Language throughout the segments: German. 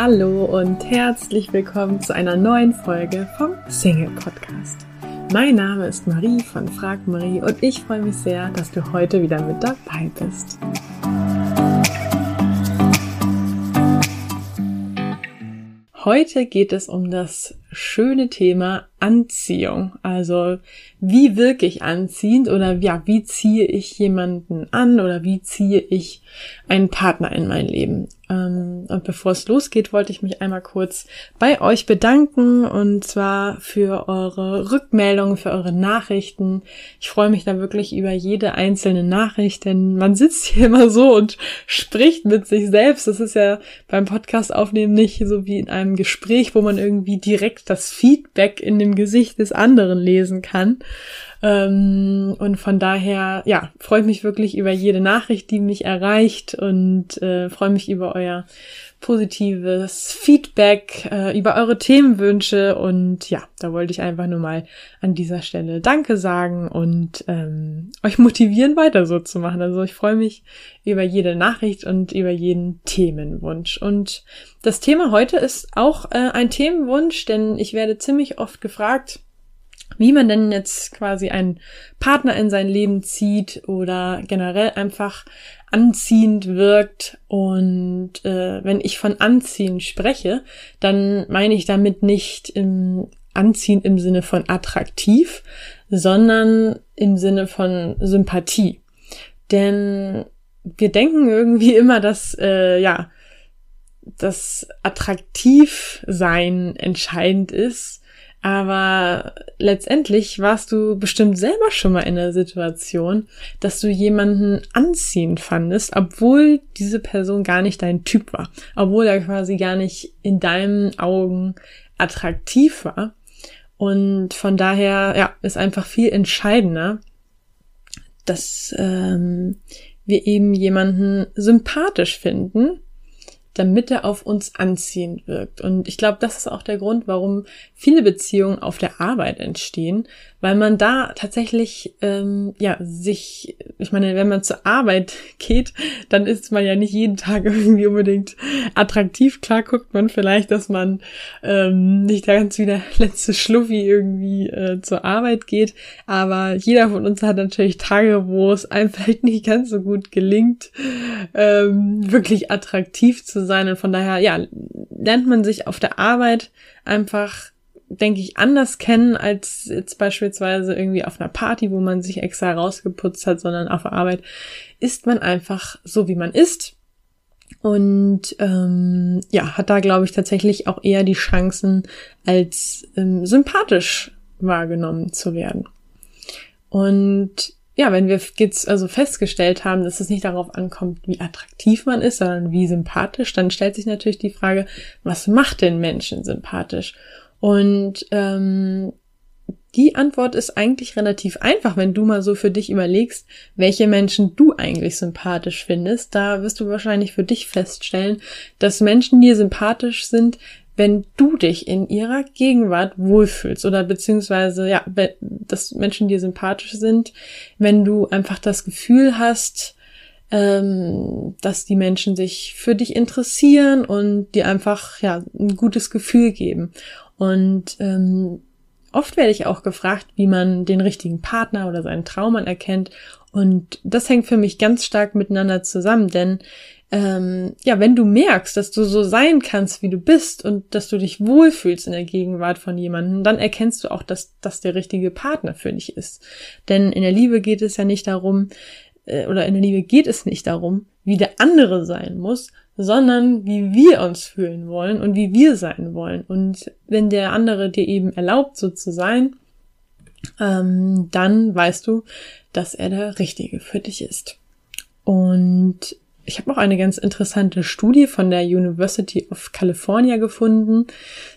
Hallo und herzlich willkommen zu einer neuen Folge vom Single Podcast. Mein Name ist Marie von Frag Marie und ich freue mich sehr, dass du heute wieder mit dabei bist. Heute geht es um das schöne Thema Anziehung. Also wie wirke ich anziehend oder ja, wie ziehe ich jemanden an oder wie ziehe ich einen Partner in mein Leben? Ähm, und bevor es losgeht, wollte ich mich einmal kurz bei euch bedanken und zwar für eure Rückmeldungen, für eure Nachrichten. Ich freue mich da wirklich über jede einzelne Nachricht, denn man sitzt hier immer so und spricht mit sich selbst. Das ist ja beim Podcast aufnehmen nicht so wie in einem Gespräch, wo man irgendwie direkt das Feedback in dem Gesicht des anderen lesen kann. Ähm, und von daher, ja, freue mich wirklich über jede Nachricht, die mich erreicht und äh, freue mich über euer positives Feedback, äh, über eure Themenwünsche und ja, da wollte ich einfach nur mal an dieser Stelle Danke sagen und ähm, euch motivieren, weiter so zu machen. Also ich freue mich über jede Nachricht und über jeden Themenwunsch. Und das Thema heute ist auch äh, ein Themenwunsch, denn ich werde ziemlich oft gefragt, wie man denn jetzt quasi einen Partner in sein Leben zieht oder generell einfach anziehend wirkt. Und äh, wenn ich von anziehen spreche, dann meine ich damit nicht im Anziehen im Sinne von attraktiv, sondern im Sinne von Sympathie. Denn wir denken irgendwie immer, dass äh, ja das Attraktivsein entscheidend ist aber letztendlich warst du bestimmt selber schon mal in der Situation, dass du jemanden anziehend fandest, obwohl diese Person gar nicht dein Typ war, obwohl er quasi gar nicht in deinen Augen attraktiv war. Und von daher, ja, ist einfach viel entscheidender, dass ähm, wir eben jemanden sympathisch finden damit er auf uns anziehend wirkt. Und ich glaube, das ist auch der Grund, warum viele Beziehungen auf der Arbeit entstehen, weil man da tatsächlich ähm, ja sich, ich meine, wenn man zur Arbeit geht, dann ist man ja nicht jeden Tag irgendwie unbedingt attraktiv. Klar guckt man vielleicht, dass man ähm, nicht ganz wie der letzte Schluffi irgendwie äh, zur Arbeit geht, aber jeder von uns hat natürlich Tage, wo es einem vielleicht nicht ganz so gut gelingt, ähm, wirklich attraktiv zu sein und von daher ja lernt man sich auf der Arbeit einfach denke ich, anders kennen als jetzt beispielsweise irgendwie auf einer Party, wo man sich extra rausgeputzt hat, sondern auf der Arbeit ist man einfach so, wie man ist. Und ähm, ja, hat da, glaube ich, tatsächlich auch eher die Chancen, als ähm, sympathisch wahrgenommen zu werden. Und ja, wenn wir jetzt also festgestellt haben, dass es nicht darauf ankommt, wie attraktiv man ist, sondern wie sympathisch, dann stellt sich natürlich die Frage, was macht den Menschen sympathisch? Und ähm, die Antwort ist eigentlich relativ einfach, wenn du mal so für dich überlegst, welche Menschen du eigentlich sympathisch findest. Da wirst du wahrscheinlich für dich feststellen, dass Menschen dir sympathisch sind, wenn du dich in ihrer Gegenwart wohlfühlst oder beziehungsweise, ja, dass Menschen dir sympathisch sind, wenn du einfach das Gefühl hast, ähm, dass die Menschen sich für dich interessieren und dir einfach, ja, ein gutes Gefühl geben. Und ähm, oft werde ich auch gefragt, wie man den richtigen Partner oder seinen Traummann erkennt. Und das hängt für mich ganz stark miteinander zusammen, denn ähm, ja, wenn du merkst, dass du so sein kannst, wie du bist und dass du dich wohlfühlst in der Gegenwart von jemandem, dann erkennst du auch, dass das der richtige Partner für dich ist. Denn in der Liebe geht es ja nicht darum, äh, oder in der Liebe geht es nicht darum, wie der andere sein muss, sondern wie wir uns fühlen wollen und wie wir sein wollen. Und wenn der andere dir eben erlaubt, so zu sein, ähm, dann weißt du, dass er der Richtige für dich ist. Und ich habe auch eine ganz interessante Studie von der University of California gefunden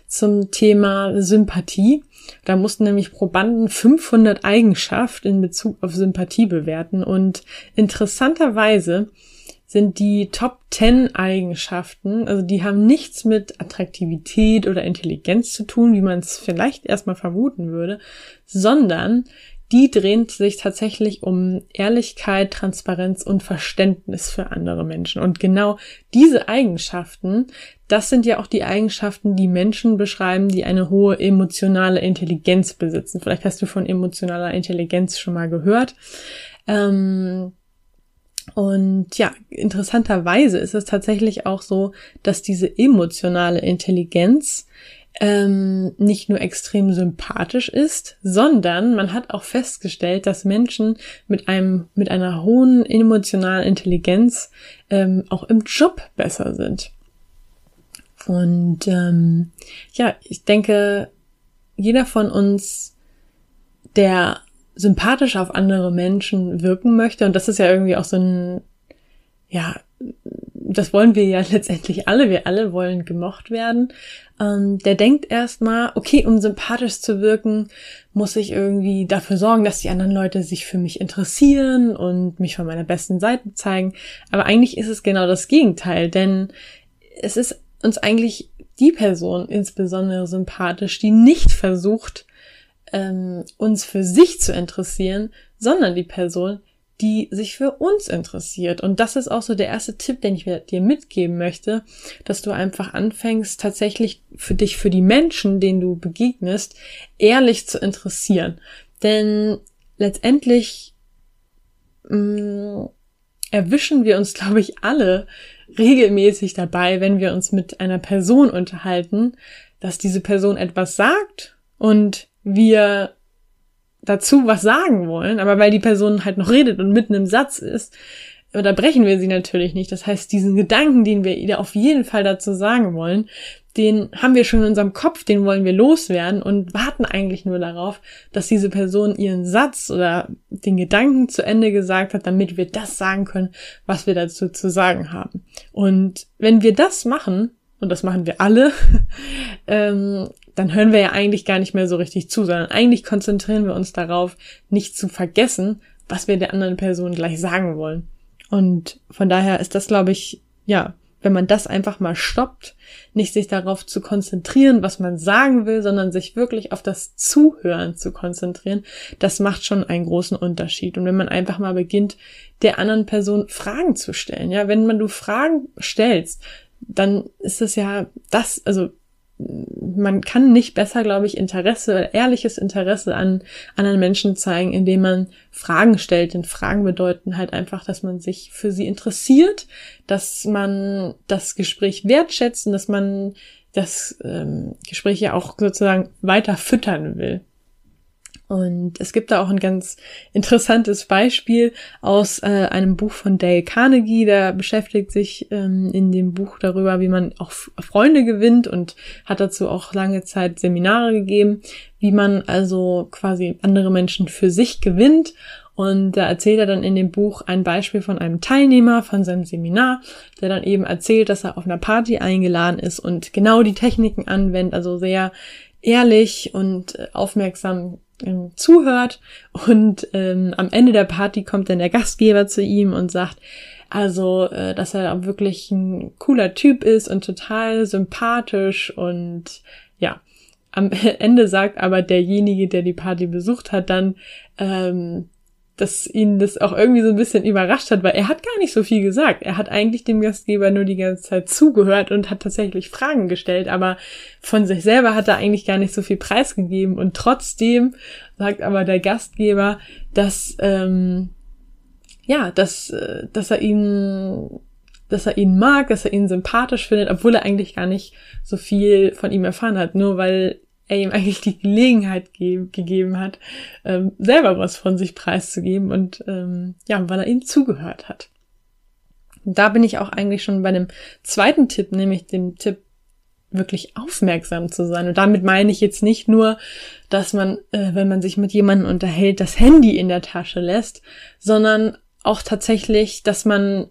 zum Thema Sympathie. Da mussten nämlich Probanden 500 Eigenschaften in Bezug auf Sympathie bewerten und interessanterweise sind die Top 10 Eigenschaften, also die haben nichts mit Attraktivität oder Intelligenz zu tun, wie man es vielleicht erstmal vermuten würde, sondern die dreht sich tatsächlich um Ehrlichkeit, Transparenz und Verständnis für andere Menschen. Und genau diese Eigenschaften, das sind ja auch die Eigenschaften, die Menschen beschreiben, die eine hohe emotionale Intelligenz besitzen. Vielleicht hast du von emotionaler Intelligenz schon mal gehört. Ähm, und ja, interessanterweise ist es tatsächlich auch so, dass diese emotionale Intelligenz ähm, nicht nur extrem sympathisch ist, sondern man hat auch festgestellt, dass Menschen mit einem mit einer hohen emotionalen Intelligenz ähm, auch im Job besser sind. Und ähm, ja, ich denke, jeder von uns, der sympathisch auf andere Menschen wirken möchte, und das ist ja irgendwie auch so ein, ja, das wollen wir ja letztendlich alle, wir alle wollen gemocht werden, ähm, der denkt erstmal, okay, um sympathisch zu wirken, muss ich irgendwie dafür sorgen, dass die anderen Leute sich für mich interessieren und mich von meiner besten Seite zeigen. Aber eigentlich ist es genau das Gegenteil, denn es ist uns eigentlich die Person insbesondere sympathisch, die nicht versucht, ähm, uns für sich zu interessieren, sondern die Person, die sich für uns interessiert. Und das ist auch so der erste Tipp, den ich dir mitgeben möchte, dass du einfach anfängst, tatsächlich für dich, für die Menschen, denen du begegnest, ehrlich zu interessieren. Denn letztendlich mh, mm, erwischen wir uns, glaube ich, alle regelmäßig dabei, wenn wir uns mit einer Person unterhalten, dass diese Person etwas sagt und wir dazu was sagen wollen, aber weil die Person halt noch redet und mitten im Satz ist, unterbrechen wir sie natürlich nicht. Das heißt, diesen Gedanken, den wir ihr auf jeden Fall dazu sagen wollen, den haben wir schon in unserem Kopf, den wollen wir loswerden und warten eigentlich nur darauf, dass diese Person ihren Satz oder den Gedanken zu Ende gesagt hat, damit wir das sagen können, was wir dazu zu sagen haben. Und wenn wir das machen, und das machen wir alle, ähm, dann hören wir ja eigentlich gar nicht mehr so richtig zu, sondern eigentlich konzentrieren wir uns darauf, nicht zu vergessen, was wir der anderen Person gleich sagen wollen. Und von daher ist das, glaube ich, ja, wenn man das einfach mal stoppt, nicht sich darauf zu konzentrieren, was man sagen will, sondern sich wirklich auf das Zuhören zu konzentrieren, das macht schon einen großen Unterschied. Und wenn man einfach mal beginnt, der anderen Person Fragen zu stellen, ja, wenn man du Fragen stellst, dann ist es ja das, also man kann nicht besser, glaube ich, Interesse, ehrliches Interesse an anderen Menschen zeigen, indem man Fragen stellt. Denn Fragen bedeuten halt einfach, dass man sich für sie interessiert, dass man das Gespräch wertschätzt und dass man das ähm, Gespräch ja auch sozusagen weiter füttern will. Und es gibt da auch ein ganz interessantes Beispiel aus äh, einem Buch von Dale Carnegie, der beschäftigt sich ähm, in dem Buch darüber, wie man auch Freunde gewinnt und hat dazu auch lange Zeit Seminare gegeben, wie man also quasi andere Menschen für sich gewinnt. Und da erzählt er dann in dem Buch ein Beispiel von einem Teilnehmer von seinem Seminar, der dann eben erzählt, dass er auf einer Party eingeladen ist und genau die Techniken anwendet, also sehr ehrlich und äh, aufmerksam ähm, zuhört und ähm, am Ende der Party kommt dann der Gastgeber zu ihm und sagt, also, äh, dass er wirklich ein cooler Typ ist und total sympathisch und ja, am Ende sagt aber derjenige, der die Party besucht hat, dann, ähm, dass ihn das auch irgendwie so ein bisschen überrascht hat, weil er hat gar nicht so viel gesagt. Er hat eigentlich dem Gastgeber nur die ganze Zeit zugehört und hat tatsächlich Fragen gestellt, aber von sich selber hat er eigentlich gar nicht so viel preisgegeben und trotzdem sagt aber der Gastgeber, dass ähm, ja, dass äh, dass er ihn dass er ihn mag, dass er ihn sympathisch findet, obwohl er eigentlich gar nicht so viel von ihm erfahren hat, nur weil er ihm eigentlich die Gelegenheit ge gegeben hat, ähm, selber was von sich preiszugeben und ähm, ja, weil er ihm zugehört hat. Da bin ich auch eigentlich schon bei dem zweiten Tipp, nämlich dem Tipp, wirklich aufmerksam zu sein. Und damit meine ich jetzt nicht nur, dass man, äh, wenn man sich mit jemandem unterhält, das Handy in der Tasche lässt, sondern auch tatsächlich, dass man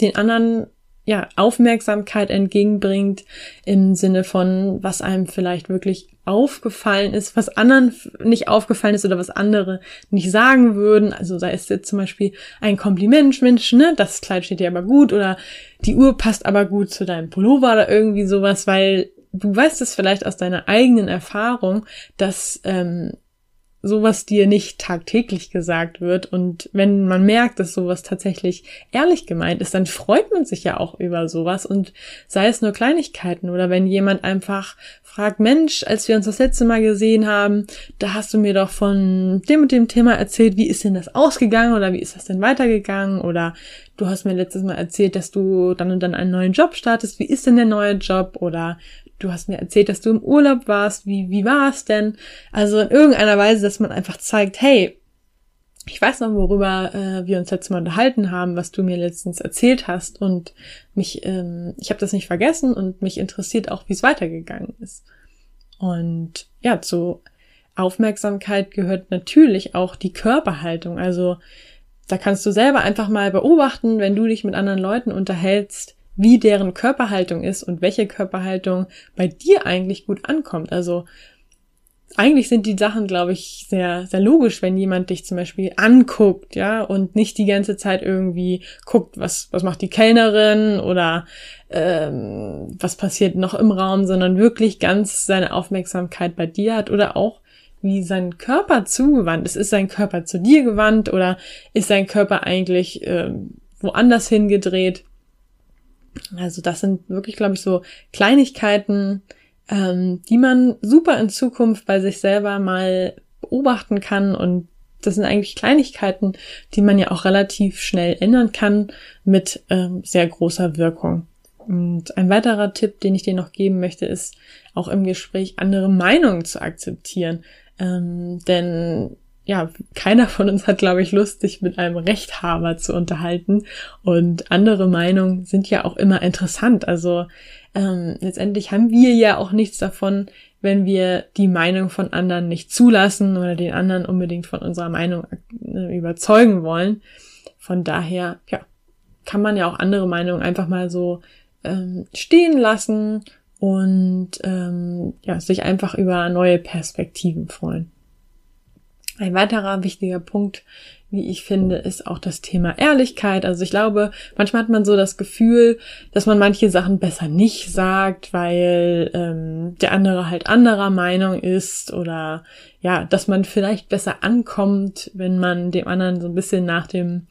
den anderen ja, Aufmerksamkeit entgegenbringt im Sinne von, was einem vielleicht wirklich aufgefallen ist, was anderen nicht aufgefallen ist oder was andere nicht sagen würden. Also sei es jetzt zum Beispiel ein Kompliment, Mensch, ne, das Kleid steht dir aber gut oder die Uhr passt aber gut zu deinem Pullover oder irgendwie sowas, weil du weißt es vielleicht aus deiner eigenen Erfahrung, dass ähm, sowas dir nicht tagtäglich gesagt wird. Und wenn man merkt, dass sowas tatsächlich ehrlich gemeint ist, dann freut man sich ja auch über sowas. Und sei es nur Kleinigkeiten oder wenn jemand einfach fragt, Mensch, als wir uns das letzte Mal gesehen haben, da hast du mir doch von dem und dem Thema erzählt, wie ist denn das ausgegangen oder wie ist das denn weitergegangen? Oder du hast mir letztes Mal erzählt, dass du dann und dann einen neuen Job startest, wie ist denn der neue Job? Oder du hast mir erzählt, dass du im Urlaub warst, wie, wie war es denn? Also in irgendeiner Weise, dass man einfach zeigt, hey, ich weiß noch, worüber äh, wir uns letztes Mal unterhalten haben, was du mir letztens erzählt hast und mich, ähm, ich habe das nicht vergessen und mich interessiert auch, wie es weitergegangen ist. Und ja, zu Aufmerksamkeit gehört natürlich auch die Körperhaltung. Also da kannst du selber einfach mal beobachten, wenn du dich mit anderen Leuten unterhältst, wie deren Körperhaltung ist und welche Körperhaltung bei dir eigentlich gut ankommt. Also eigentlich sind die Sachen, glaube ich, sehr, sehr logisch, wenn jemand dich zum Beispiel anguckt, ja, und nicht die ganze Zeit irgendwie guckt, was, was macht die Kellnerin oder ähm, was passiert noch im Raum, sondern wirklich ganz seine Aufmerksamkeit bei dir hat oder auch wie sein Körper zugewandt ist. Ist sein Körper zu dir gewandt oder ist sein Körper eigentlich ähm, woanders hingedreht? Also das sind wirklich, glaube ich, so Kleinigkeiten, ähm, die man super in Zukunft bei sich selber mal beobachten kann und das sind eigentlich Kleinigkeiten, die man ja auch relativ schnell ändern kann mit ähm, sehr großer Wirkung. Und ein weiterer Tipp, den ich dir noch geben möchte, ist auch im Gespräch andere Meinungen zu akzeptieren. Ähm, denn ja, keiner von uns hat, glaube ich, Lust, sich mit einem Rechthaber zu unterhalten. Und andere Meinungen sind ja auch immer interessant. Also ähm, letztendlich haben wir ja auch nichts davon, wenn wir die Meinung von anderen nicht zulassen oder den anderen unbedingt von unserer Meinung äh, überzeugen wollen. Von daher, ja, kann man ja auch andere Meinungen einfach mal so ähm, stehen lassen und ähm, ja, sich einfach über neue Perspektiven freuen. Ein weiterer wichtiger Punkt, wie ich finde, ist auch das Thema Ehrlichkeit. Also ich glaube, manchmal hat man so das Gefühl, dass man manche Sachen besser nicht sagt, weil ähm, der andere halt anderer Meinung ist oder ja, dass man vielleicht besser ankommt, wenn man dem anderen so ein bisschen nach dem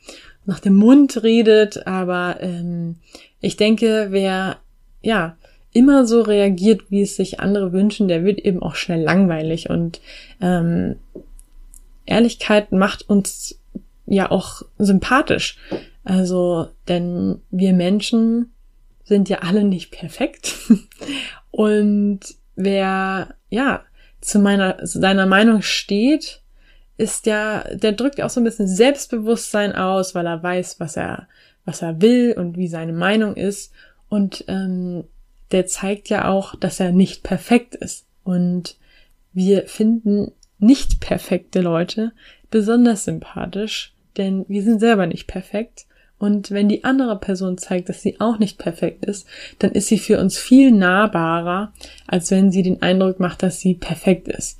nach dem Mund redet. Aber ähm, ich denke, wer ja immer so reagiert, wie es sich andere wünschen, der wird eben auch schnell langweilig und ähm, Ehrlichkeit macht uns ja auch sympathisch. Also, denn wir Menschen sind ja alle nicht perfekt. Und wer, ja, zu meiner, zu seiner Meinung steht, ist ja, der drückt ja auch so ein bisschen Selbstbewusstsein aus, weil er weiß, was er, was er will und wie seine Meinung ist. Und ähm, der zeigt ja auch, dass er nicht perfekt ist. Und wir finden nicht perfekte Leute besonders sympathisch, denn wir sind selber nicht perfekt. Und wenn die andere Person zeigt, dass sie auch nicht perfekt ist, dann ist sie für uns viel nahbarer, als wenn sie den Eindruck macht, dass sie perfekt ist.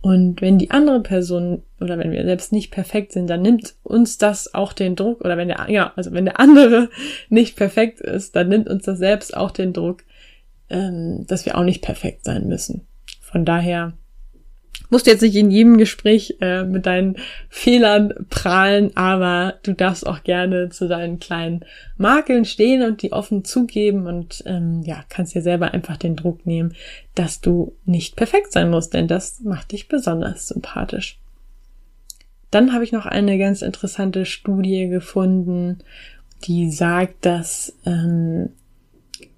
Und wenn die andere Person oder wenn wir selbst nicht perfekt sind, dann nimmt uns das auch den Druck oder wenn der, ja, also wenn der andere nicht perfekt ist, dann nimmt uns das selbst auch den Druck, ähm, dass wir auch nicht perfekt sein müssen. Von daher musst jetzt nicht in jedem Gespräch äh, mit deinen Fehlern prahlen, aber du darfst auch gerne zu deinen kleinen Makeln stehen und die offen zugeben und ähm, ja, kannst dir selber einfach den Druck nehmen, dass du nicht perfekt sein musst, denn das macht dich besonders sympathisch. Dann habe ich noch eine ganz interessante Studie gefunden, die sagt, dass ähm,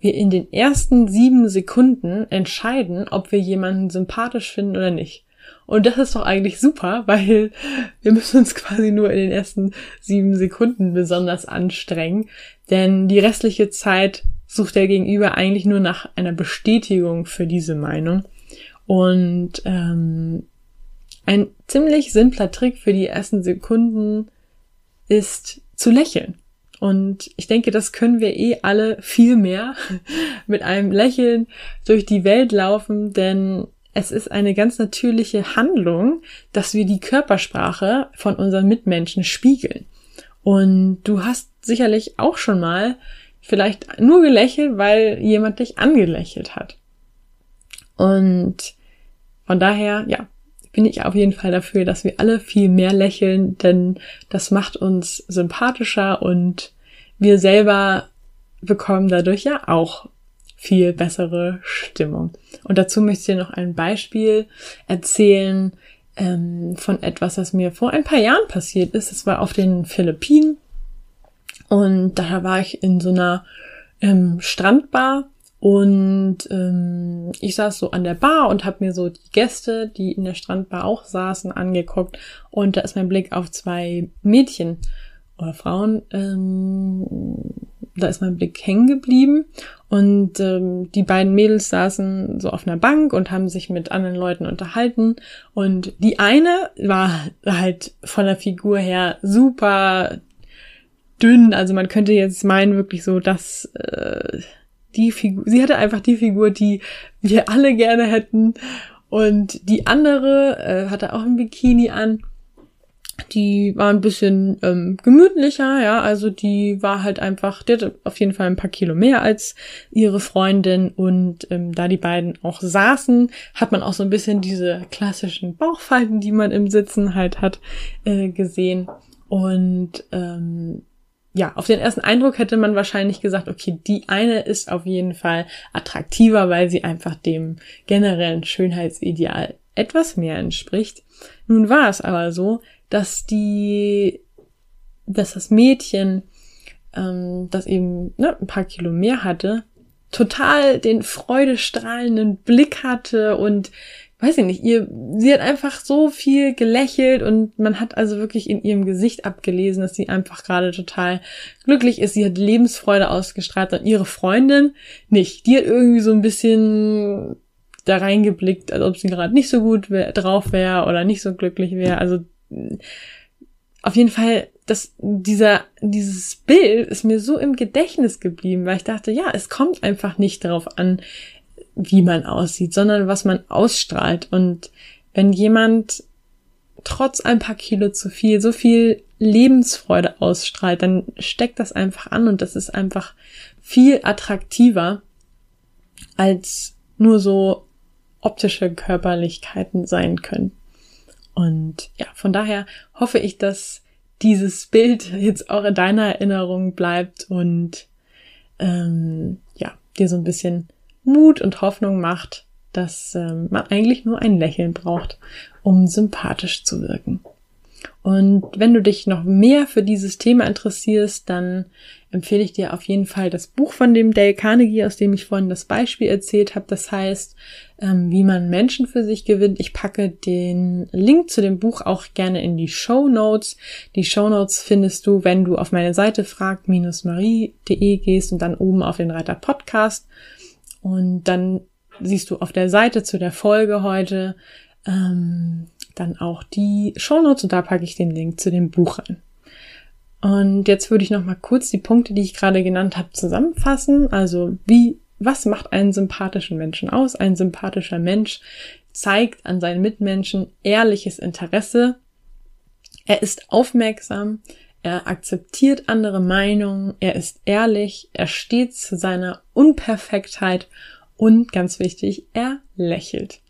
wir in den ersten sieben Sekunden entscheiden, ob wir jemanden sympathisch finden oder nicht. Und das ist doch eigentlich super, weil wir müssen uns quasi nur in den ersten sieben Sekunden besonders anstrengen, denn die restliche Zeit sucht der Gegenüber eigentlich nur nach einer Bestätigung für diese Meinung. Und ähm, ein ziemlich simpler Trick für die ersten Sekunden ist zu lächeln. Und ich denke, das können wir eh alle viel mehr mit einem Lächeln durch die Welt laufen, denn es ist eine ganz natürliche Handlung, dass wir die Körpersprache von unseren Mitmenschen spiegeln. Und du hast sicherlich auch schon mal vielleicht nur gelächelt, weil jemand dich angelächelt hat. Und von daher, ja, bin ich auf jeden Fall dafür, dass wir alle viel mehr lächeln, denn das macht uns sympathischer und wir selber bekommen dadurch ja auch viel bessere Stimmung. Und dazu möchte ich dir noch ein Beispiel erzählen ähm, von etwas, was mir vor ein paar Jahren passiert ist. Es war auf den Philippinen und da war ich in so einer ähm, Strandbar und ähm, ich saß so an der Bar und habe mir so die Gäste, die in der Strandbar auch saßen, angeguckt. Und da ist mein Blick auf zwei Mädchen oder Frauen, ähm, da ist mein Blick hängen geblieben. Und ähm, die beiden Mädels saßen so auf einer Bank und haben sich mit anderen Leuten unterhalten. Und die eine war halt von der Figur her super dünn. Also man könnte jetzt meinen, wirklich so, dass äh, die Figur, sie hatte einfach die Figur, die wir alle gerne hätten. Und die andere äh, hatte auch ein Bikini an. Die war ein bisschen ähm, gemütlicher, ja, also die war halt einfach, die hatte auf jeden Fall ein paar Kilo mehr als ihre Freundin und ähm, da die beiden auch saßen, hat man auch so ein bisschen diese klassischen Bauchfalten, die man im Sitzen halt hat, äh, gesehen. Und ähm, ja, auf den ersten Eindruck hätte man wahrscheinlich gesagt, okay, die eine ist auf jeden Fall attraktiver, weil sie einfach dem generellen Schönheitsideal etwas mehr entspricht. Nun war es aber so, dass die, dass das Mädchen, ähm, das eben ne, ein paar Kilo mehr hatte, total den freudestrahlenden Blick hatte und weiß ich nicht, ihr, sie hat einfach so viel gelächelt und man hat also wirklich in ihrem Gesicht abgelesen, dass sie einfach gerade total glücklich ist. Sie hat Lebensfreude ausgestrahlt und ihre Freundin nicht. Die hat irgendwie so ein bisschen da reingeblickt, als ob sie gerade nicht so gut wär, drauf wäre oder nicht so glücklich wäre. Also auf jeden Fall, das, dieser, dieses Bild ist mir so im Gedächtnis geblieben, weil ich dachte, ja, es kommt einfach nicht darauf an, wie man aussieht, sondern was man ausstrahlt. Und wenn jemand trotz ein paar Kilo zu viel so viel Lebensfreude ausstrahlt, dann steckt das einfach an und das ist einfach viel attraktiver als nur so optische Körperlichkeiten sein können. Und ja, von daher hoffe ich, dass dieses Bild jetzt auch in deiner Erinnerung bleibt und ähm, ja, dir so ein bisschen Mut und Hoffnung macht, dass ähm, man eigentlich nur ein Lächeln braucht, um sympathisch zu wirken. Und wenn du dich noch mehr für dieses Thema interessierst, dann empfehle ich dir auf jeden Fall das Buch von dem Dale Carnegie, aus dem ich vorhin das Beispiel erzählt habe. Das heißt, ähm, wie man Menschen für sich gewinnt. Ich packe den Link zu dem Buch auch gerne in die Show Notes. Die Show Notes findest du, wenn du auf meine Seite frag-marie.de gehst und dann oben auf den Reiter Podcast und dann siehst du auf der Seite zu der Folge heute ähm, dann auch die Shownotes und da packe ich den Link zu dem Buch rein. Und jetzt würde ich noch mal kurz die Punkte, die ich gerade genannt habe, zusammenfassen. Also wie, was macht einen sympathischen Menschen aus? Ein sympathischer Mensch zeigt an seinen Mitmenschen ehrliches Interesse. Er ist aufmerksam. Er akzeptiert andere Meinungen, er ist ehrlich, er steht zu seiner Unperfektheit und ganz wichtig, er lächelt.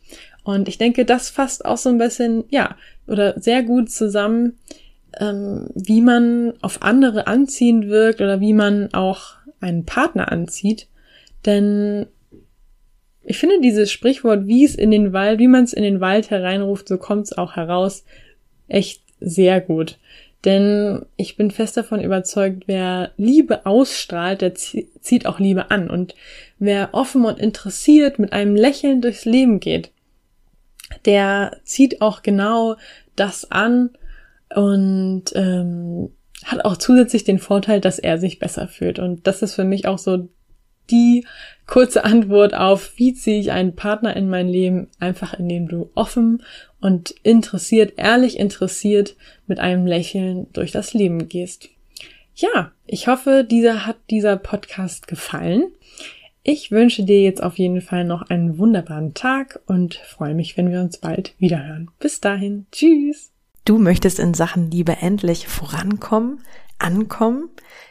Und ich denke, das fasst auch so ein bisschen, ja, oder sehr gut zusammen, ähm, wie man auf andere anziehend wirkt oder wie man auch einen Partner anzieht. Denn ich finde dieses Sprichwort, wie es in den Wald, wie man es in den Wald hereinruft, so kommt es auch heraus, echt sehr gut. Denn ich bin fest davon überzeugt, wer Liebe ausstrahlt, der zieht auch Liebe an. Und wer offen und interessiert mit einem Lächeln durchs Leben geht, der zieht auch genau das an und ähm, hat auch zusätzlich den Vorteil, dass er sich besser fühlt. Und das ist für mich auch so die kurze Antwort auf, wie ziehe ich einen Partner in mein Leben, einfach indem du offen und interessiert, ehrlich interessiert mit einem Lächeln durch das Leben gehst. Ja, ich hoffe, dieser hat dieser Podcast gefallen. Ich wünsche dir jetzt auf jeden Fall noch einen wunderbaren Tag und freue mich, wenn wir uns bald wiederhören. Bis dahin, tschüss. Du möchtest in Sachen Liebe endlich vorankommen? ankommen,